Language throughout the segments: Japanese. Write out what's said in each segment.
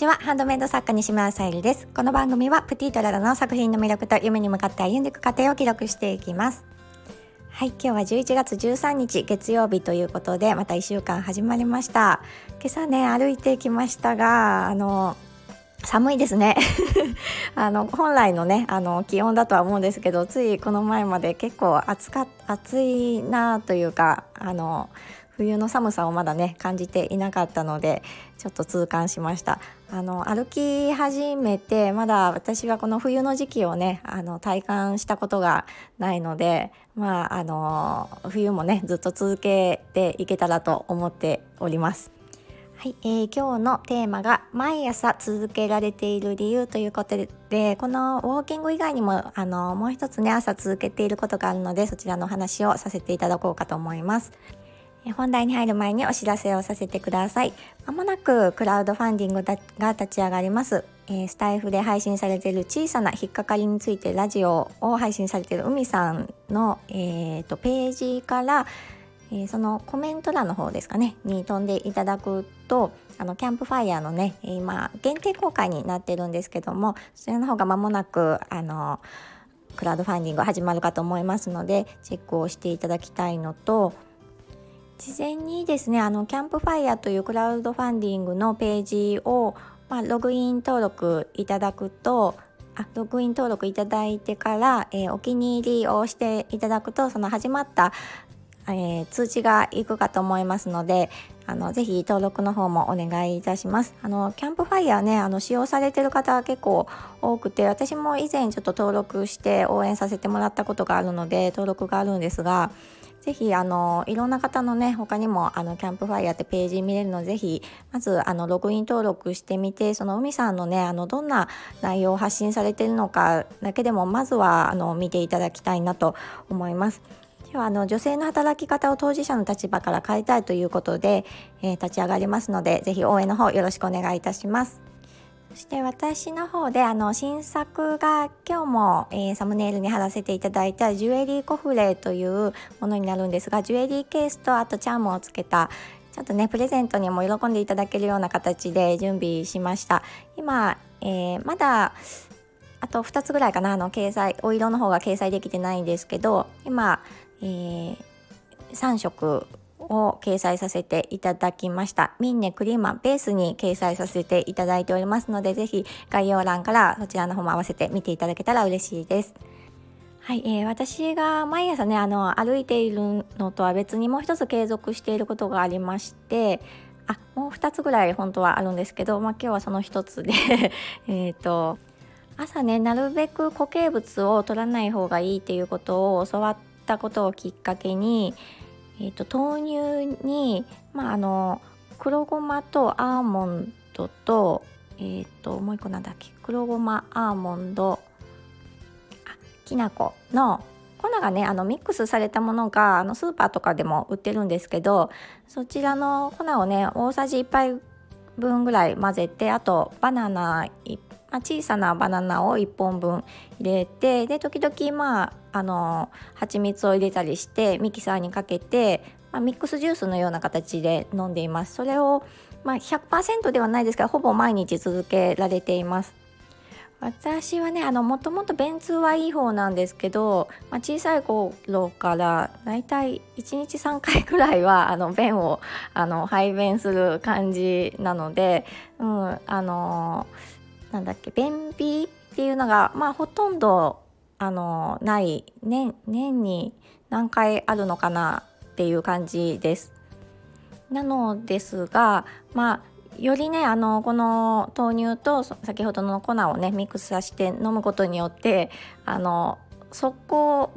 ちは。ハンドメイド作家西村さゆりです。この番組はプティトララの作品の魅力と夢に向かって歩んでいく過程を記録していきます。はい今日は11月13日月曜日ということでまた1週間始まりました。今朝ね歩いてきましたがあの寒いですね。あの本来のねあの気温だとは思うんですけどついこの前まで結構暑か暑いなというかあの冬の寒さをまだね感じていなかったのでちょっと痛感しました。あの歩き始めてまだ私はこの冬の時期をねあの体感したことがないのでまああの冬もねずっと続けていけたらと思っております。はい、えー、今日のテーマが毎朝続けられている理由ということでこのウォーキング以外にもあのもう一つね朝続けていることがあるのでそちらの話をさせていただこうかと思います。本題に入る前にお知らせをさせてください。まもなくクラウドファンディングが立ち上がります。え、スタイフで配信されている小さな引っかかりについてラジオを配信されている海さんの、えーと、ページから、えー、そのコメント欄の方ですかねに飛んでいただくとあのキャンプファイヤーのね今限定公開になってるんですけどもそちらの方が間もなくあのクラウドファンディング始まるかと思いますのでチェックをしていただきたいのと事前にですねあのキャンプファイヤーというクラウドファンディングのページを、まあ、ログイン登録いただくとあログイン登録いただいてから、えー、お気に入りをしていただくとその始まった、えー、通知がいくかと思いますのであのぜひ登録の方もお願いいたします。あのキャンプファイヤーねあの使用されてる方は結構多くて私も以前ちょっと登録して応援させてもらったことがあるので登録があるんですがぜひあのいろんな方のね他にもあのキャンプファイヤーってページ見れるのでぜひまずあのログイン登録してみてその海さんのねあのどんな内容を発信されてるのかだけでもまずはあの見ていただきたいなと思います。今日はあの女性の働き方を当事者の立場から変えたいということで、えー、立ち上がりますのでぜひ応援の方よろしくお願いいたします。そして私の方であの新作が今日も、えー、サムネイルに貼らせていただいたジュエリーコフレというものになるんですがジュエリーケースとあとチャームをつけたちょっとねプレゼントにも喜んでいただけるような形で準備しました。今、えー、まだあと2つぐらいかなあの掲載お色の方が掲載できてないんですけど今、えー、3色を掲載させていただきました。ミンネクリーマベースに掲載させていただいておりますので、ぜひ概要欄からそちらの方も合わせて見ていただけたら嬉しいです。はい、えー、私が毎朝ねあの歩いているのとは別にもう一つ継続していることがありましてあもう2つぐらい本当はあるんですけど、まあ、今日はその1つで えと朝ねなるべく固形物を取らない方がいいっていうことを教わったことをきっかけにえーと、豆乳に、まあ、あの黒ごまとアーモンドと,、えーと、もう一個なんだっけ？黒ごまアーモンド。きな粉の粉がねあのミックスされたものがあのスーパーとかでも売ってるんですけどそちらの粉をね大さじ1杯分ぐらい混ぜてあとバナナまあ、小さなバナナを1本分入れてで時々まああの蜂蜜を入れたりしてミキサーにかけて、まあ、ミックスジュースのような形で飲んでいます。それを、まあ、100%ではないですがほぼ毎日続けられています。私はねあのもともと便通はいい方なんですけど、まあ、小さい頃からだいたい1日3回くらいはあの便をあの排便する感じなので、うん、あのなんだっけ便秘っていうのがまあほとんどあのない年年に何回あるのかなっていう感じです。なのですがまあよりねあのこの豆乳と先ほどの粉をねミックスさせて飲むことによってあの速攻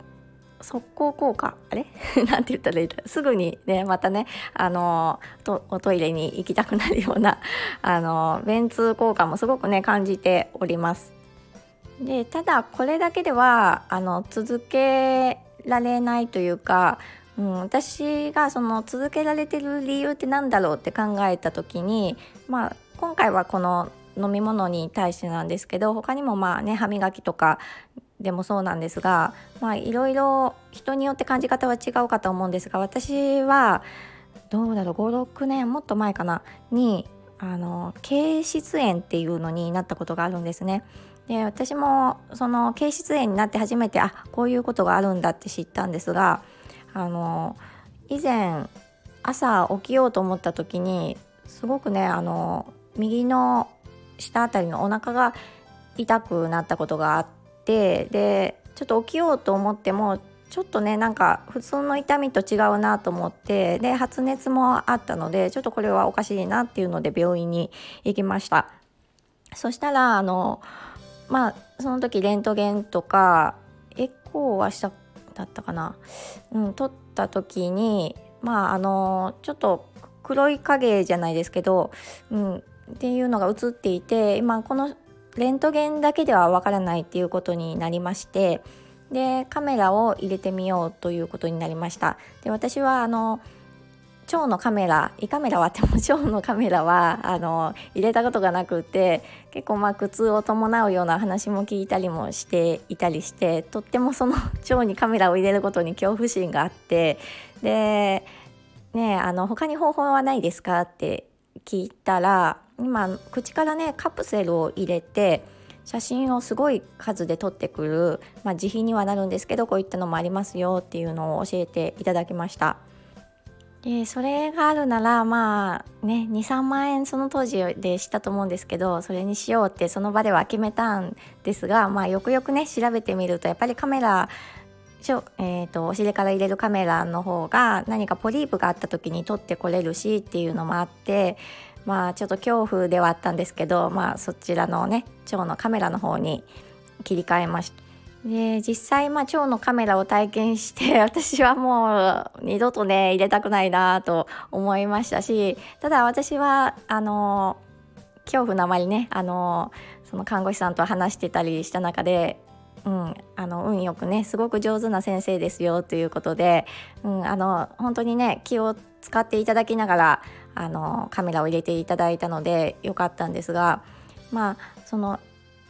速攻効果あれ？なんて言ったらいいかすぐにねまたねあのおトイレに行きたくなるようなあの便通効果もすごくね感じております。でただこれだけではあの続けられないというか、うん、私がその続けられてる理由って何だろうって考えた時に、まあ、今回はこの飲み物に対してなんですけど他にもまあね歯磨きとかでもそうなんですがいろいろ人によって感じ方は違うかと思うんですが私はどうだろう56年もっと前かなにあの経質炎っていうのになったことがあるんですね。で私もその経質炎になって初めてあこういうことがあるんだって知ったんですがあの以前朝起きようと思った時にすごくねあの右の下あたりのお腹が痛くなったことがあってでちょっと起きようと思ってもちょっとねなんか普通の痛みと違うなと思ってで発熱もあったのでちょっとこれはおかしいなっていうので病院に行きました。そしたらあのまあその時レントゲンとかエコーはしただったかな、うん、撮った時にまああのちょっと黒い影じゃないですけど、うん、っていうのが映っていて今このレントゲンだけではわからないっていうことになりましてでカメラを入れてみようということになりました。で私はあの腸のカメラ胃カメラはあっても腸のカメラはあの入れたことがなくて結構まあ苦痛を伴うような話も聞いたりもしていたりしてとってもその腸にカメラを入れることに恐怖心があってでねあの他に方法はないですかって聞いたら今口からねカプセルを入れて写真をすごい数で撮ってくる、まあ、自費にはなるんですけどこういったのもありますよっていうのを教えていただきました。でそれがあるならまあね23万円その当時でしたと思うんですけどそれにしようってその場では決めたんですがまあよくよくね調べてみるとやっぱりカメラえーと、お尻から入れるカメラの方が何かポリープがあった時に撮ってこれるしっていうのもあってまあちょっと恐怖ではあったんですけどまあそちらのね腸のカメラの方に切り替えました。で実際まあ腸のカメラを体験して 私はもう二度とね入れたくないなと思いましたしただ私はあの恐怖のあまりねあのその看護師さんと話してたりした中でうん、あの運よくねすごく上手な先生ですよということで、うん、あの本当にね気を使っていただきながらあのカメラを入れていただいたのでよかったんですがまあその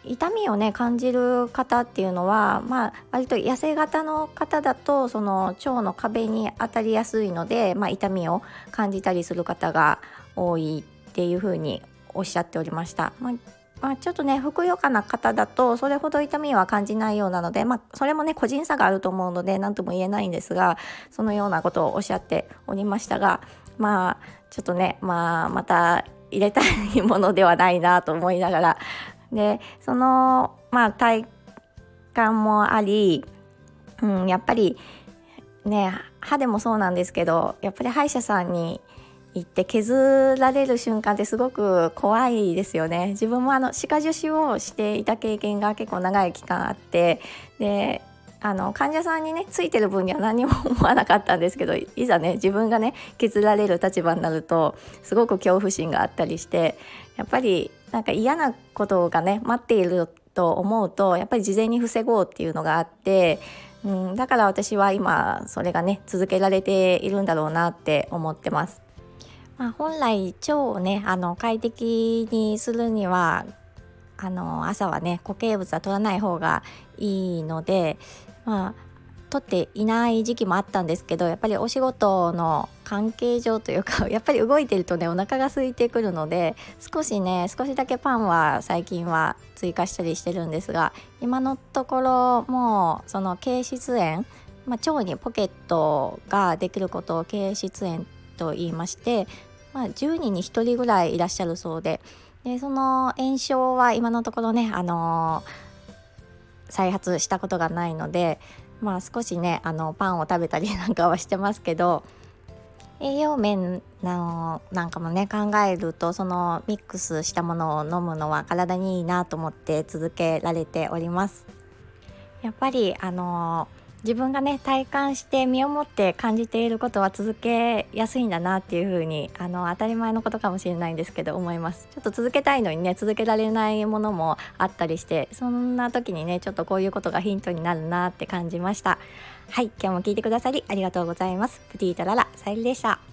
痛みをね感じる方っていうのはまあ割と痩せ型の方だとその腸の壁に当たりやすいので、まあ、痛みを感じたりする方が多いっていうふうにおっしゃっておりました。まあまあ、ちょっとねふくよかな方だとそれほど痛みは感じないようなので、まあ、それもね個人差があると思うので何とも言えないんですがそのようなことをおっしゃっておりましたがまあちょっとね、まあ、また入れたいものではないなと思いながらでそのまあ体感もあり、うん、やっぱりね歯でもそうなんですけどやっぱり歯医者さんに行って削られる瞬間ってすごく怖いですよね。自分もあの歯科助手をしていた経験が結構長い期間あってであの患者さんにねついてる分には何も思わなかったんですけどいざね自分がね削られる立場になるとすごく恐怖心があったりしてやっぱりなんか嫌なことがね待っていると思うとやっぱり事前に防ごうっていうのがあって、うん、だから私は今それがね続けられているんだろうなって思ってます。まあ、本来腸をねあの快適にするにはあの朝はね固形物は取らない方がいいのでまあ取っていない時期もあったんですけどやっぱりお仕事の関係上というか やっぱり動いてるとねお腹が空いてくるので少しね少しだけパンは最近は追加したりしてるんですが今のところもうその経質炎、まあ、腸にポケットができることを経質炎と言いまして、まあ、10人に1人ぐらいいらっしゃるそうででその炎症は今のところね、あのー、再発したことがないので、まあ、少しねあのパンを食べたり なんかはしてますけど栄養面のなんかもね考えるとそのミックスしたものを飲むのは体にいいなと思って続けられております。やっぱりあのー自分がね体感して身をもって感じていることは続けやすいんだなっていうふうにあの当たり前のことかもしれないんですけど思います。ちょっと続けたいのにね続けられないものもあったりしてそんな時にねちょっとこういうことがヒントになるなって感じました。はい今日も聞いてくださりありがとうございます。プティータララさゆりでした。